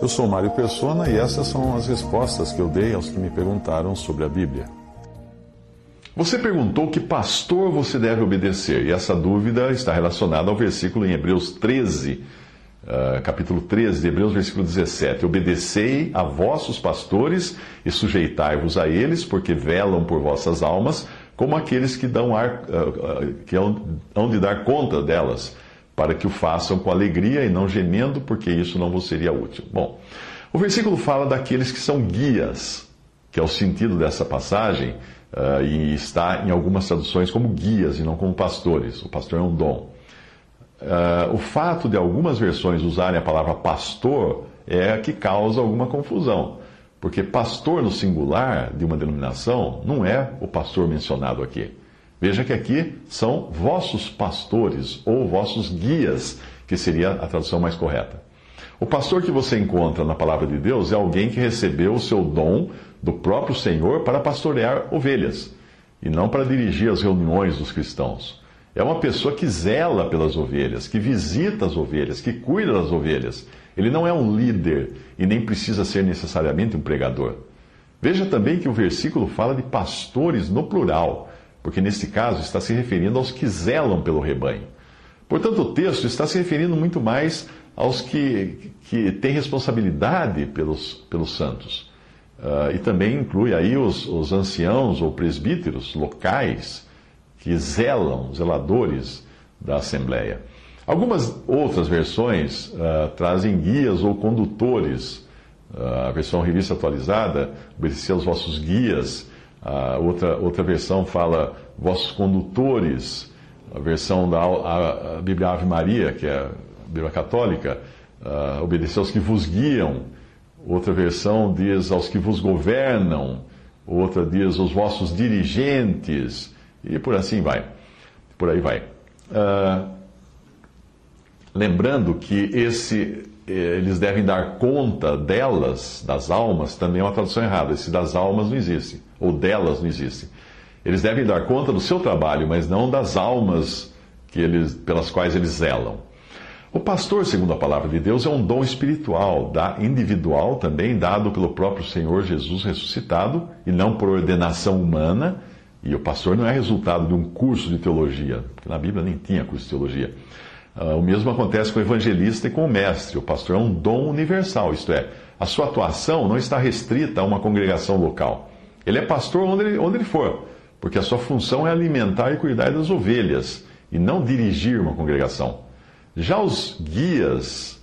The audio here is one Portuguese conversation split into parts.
Eu sou Mário Persona e essas são as respostas que eu dei aos que me perguntaram sobre a Bíblia. Você perguntou que pastor você deve obedecer, e essa dúvida está relacionada ao versículo em Hebreus 13, uh, capítulo 13 de Hebreus, versículo 17: Obedecei a vossos pastores e sujeitai-vos a eles, porque velam por vossas almas, como aqueles que, dão ar, uh, uh, que hão, hão de dar conta delas, para que o façam com alegria e não gemendo, porque isso não vos seria útil. Bom, o versículo fala daqueles que são guias, que é o sentido dessa passagem Uh, e está em algumas traduções como guias e não como pastores. O pastor é um dom. Uh, o fato de algumas versões usarem a palavra pastor é que causa alguma confusão, porque pastor no singular de uma denominação não é o pastor mencionado aqui. Veja que aqui são vossos pastores ou vossos guias, que seria a tradução mais correta. O pastor que você encontra na palavra de Deus é alguém que recebeu o seu dom do próprio Senhor para pastorear ovelhas e não para dirigir as reuniões dos cristãos. É uma pessoa que zela pelas ovelhas, que visita as ovelhas, que cuida das ovelhas. Ele não é um líder e nem precisa ser necessariamente um pregador. Veja também que o versículo fala de pastores no plural, porque neste caso está se referindo aos que zelam pelo rebanho. Portanto, o texto está se referindo muito mais aos que, que têm responsabilidade pelos, pelos santos. Uh, e também inclui aí os, os anciãos ou presbíteros locais que zelam, zeladores da Assembleia. Algumas outras versões uh, trazem guias ou condutores. Uh, a versão revista atualizada, obedecer aos vossos guias. outra, outra versão fala vossos condutores. A versão da a, Bíblia Ave Maria, que é a Bíblia Católica, uh, obedecer aos que vos guiam. Outra versão diz aos que vos governam, outra diz os vossos dirigentes, e por assim vai. Por aí vai. Uh, lembrando que esse, eh, eles devem dar conta delas, das almas, também é uma tradução errada. Esse das almas não existe, ou delas não existe. Eles devem dar conta do seu trabalho, mas não das almas que eles, pelas quais eles zelam. O pastor, segundo a palavra de Deus, é um dom espiritual, individual também, dado pelo próprio Senhor Jesus ressuscitado, e não por ordenação humana. E o pastor não é resultado de um curso de teologia, porque na Bíblia nem tinha curso de teologia. Uh, o mesmo acontece com o evangelista e com o mestre. O pastor é um dom universal, isto é, a sua atuação não está restrita a uma congregação local. Ele é pastor onde ele, onde ele for, porque a sua função é alimentar e cuidar das ovelhas, e não dirigir uma congregação. Já os guias,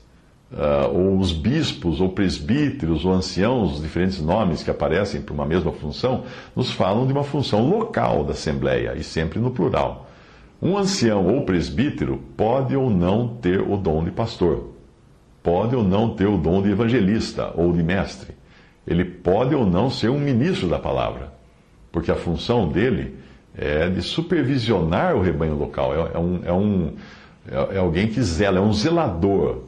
uh, ou os bispos, ou presbíteros, ou anciãos, os diferentes nomes que aparecem para uma mesma função, nos falam de uma função local da Assembleia, e sempre no plural. Um ancião ou presbítero pode ou não ter o dom de pastor, pode ou não ter o dom de evangelista ou de mestre. Ele pode ou não ser um ministro da palavra, porque a função dele é de supervisionar o rebanho local, é, é um, é um é, é alguém que zela, é um zelador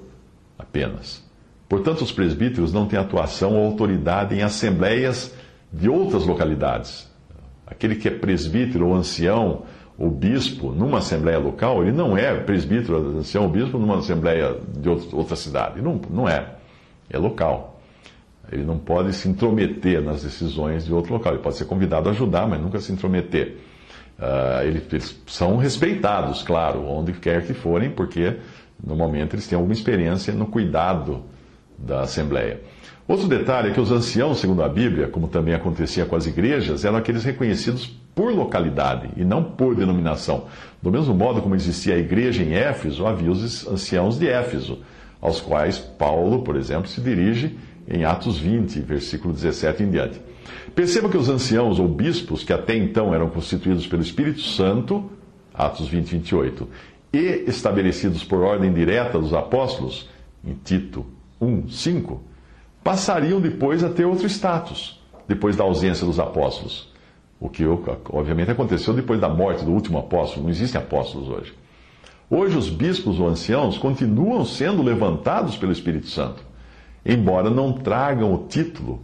apenas. Portanto, os presbíteros não têm atuação ou autoridade em assembleias de outras localidades. Aquele que é presbítero ou ancião ou bispo numa assembleia local, ele não é presbítero, ancião ou bispo numa assembleia de outra cidade. Não, não é. É local. Ele não pode se intrometer nas decisões de outro local. Ele pode ser convidado a ajudar, mas nunca se intrometer. Uh, eles, são respeitados, claro, onde quer que forem, porque normalmente eles têm alguma experiência no cuidado da Assembleia. Outro detalhe é que os anciãos, segundo a Bíblia, como também acontecia com as igrejas, eram aqueles reconhecidos por localidade e não por denominação. Do mesmo modo como existia a igreja em Éfeso, havia os anciãos de Éfeso, aos quais Paulo, por exemplo, se dirige em Atos 20, versículo 17 em diante. Perceba que os anciãos ou bispos, que até então eram constituídos pelo Espírito Santo, Atos 20, 28, e estabelecidos por ordem direta dos apóstolos, em Tito 1, 5, passariam depois a ter outro status, depois da ausência dos apóstolos. O que, obviamente, aconteceu depois da morte do último apóstolo. Não existem apóstolos hoje. Hoje, os bispos ou anciãos continuam sendo levantados pelo Espírito Santo. Embora não tragam o título,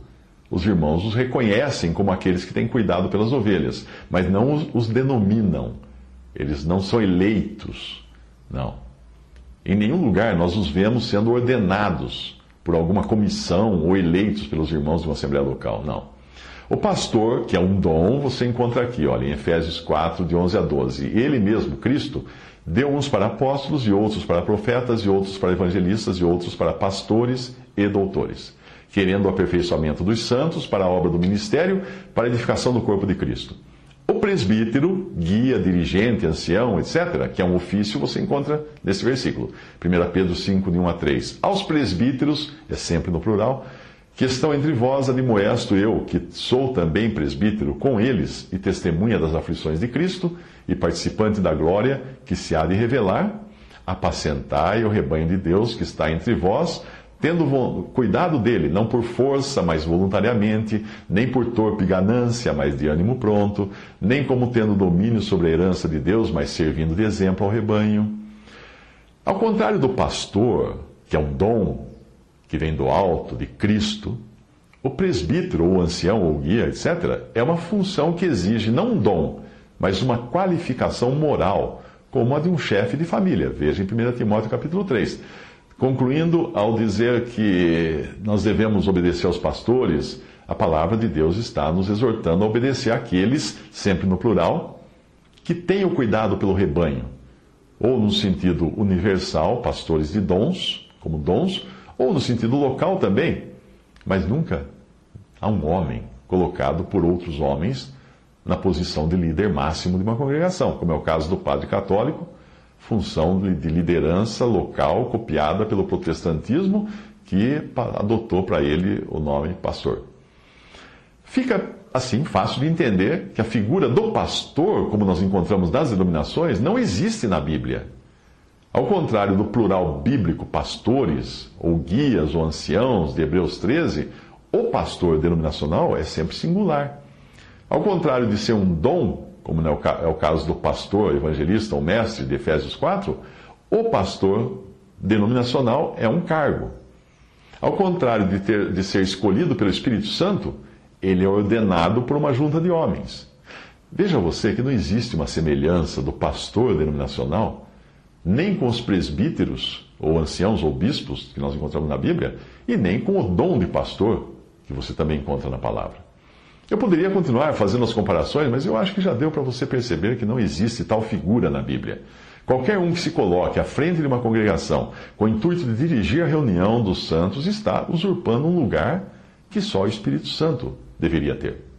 os irmãos os reconhecem como aqueles que têm cuidado pelas ovelhas, mas não os, denominam. Eles não são eleitos. Não. Em nenhum lugar nós os vemos sendo ordenados por alguma comissão ou eleitos pelos irmãos de uma assembleia local. Não. O pastor, que é um dom, você encontra aqui, olha, em Efésios 4, de 11 a 12. Ele mesmo, Cristo, deu uns para apóstolos, e outros para profetas, e outros para evangelistas, e outros para pastores e doutores, querendo o aperfeiçoamento dos santos para a obra do ministério, para a edificação do corpo de Cristo. O presbítero, guia, dirigente, ancião, etc., que é um ofício, você encontra nesse versículo. 1 Pedro 5, de 1 a 3. Aos presbíteros, é sempre no plural, que estão entre vós, admoesto eu, que sou também presbítero, com eles e testemunha das aflições de Cristo e participante da glória que se há de revelar, apacentai o rebanho de Deus que está entre vós, tendo cuidado dele, não por força, mas voluntariamente, nem por torpe ganância, mas de ânimo pronto, nem como tendo domínio sobre a herança de Deus, mas servindo de exemplo ao rebanho. Ao contrário do pastor, que é um dom que vem do alto, de Cristo, o presbítero, ou ancião, ou guia, etc., é uma função que exige não um dom, mas uma qualificação moral, como a de um chefe de família. Veja em 1 Timóteo capítulo 3. Concluindo, ao dizer que nós devemos obedecer aos pastores, a palavra de Deus está nos exortando a obedecer àqueles, sempre no plural, que têm o cuidado pelo rebanho, ou no sentido universal, pastores de dons, como dons, ou no sentido local também, mas nunca há um homem colocado por outros homens na posição de líder máximo de uma congregação, como é o caso do padre católico função de liderança local copiada pelo protestantismo, que adotou para ele o nome pastor. Fica assim fácil de entender que a figura do pastor, como nós encontramos nas denominações, não existe na Bíblia. Ao contrário do plural bíblico pastores, ou guias, ou anciãos, de Hebreus 13, o pastor denominacional é sempre singular. Ao contrário de ser um dom como é, é o caso do pastor, evangelista ou mestre de Efésios 4, o pastor denominacional é um cargo. Ao contrário de, ter, de ser escolhido pelo Espírito Santo, ele é ordenado por uma junta de homens. Veja você que não existe uma semelhança do pastor denominacional, nem com os presbíteros, ou anciãos, ou bispos, que nós encontramos na Bíblia, e nem com o dom de pastor, que você também encontra na palavra. Eu poderia continuar fazendo as comparações, mas eu acho que já deu para você perceber que não existe tal figura na Bíblia. Qualquer um que se coloque à frente de uma congregação com o intuito de dirigir a reunião dos santos está usurpando um lugar que só o Espírito Santo deveria ter.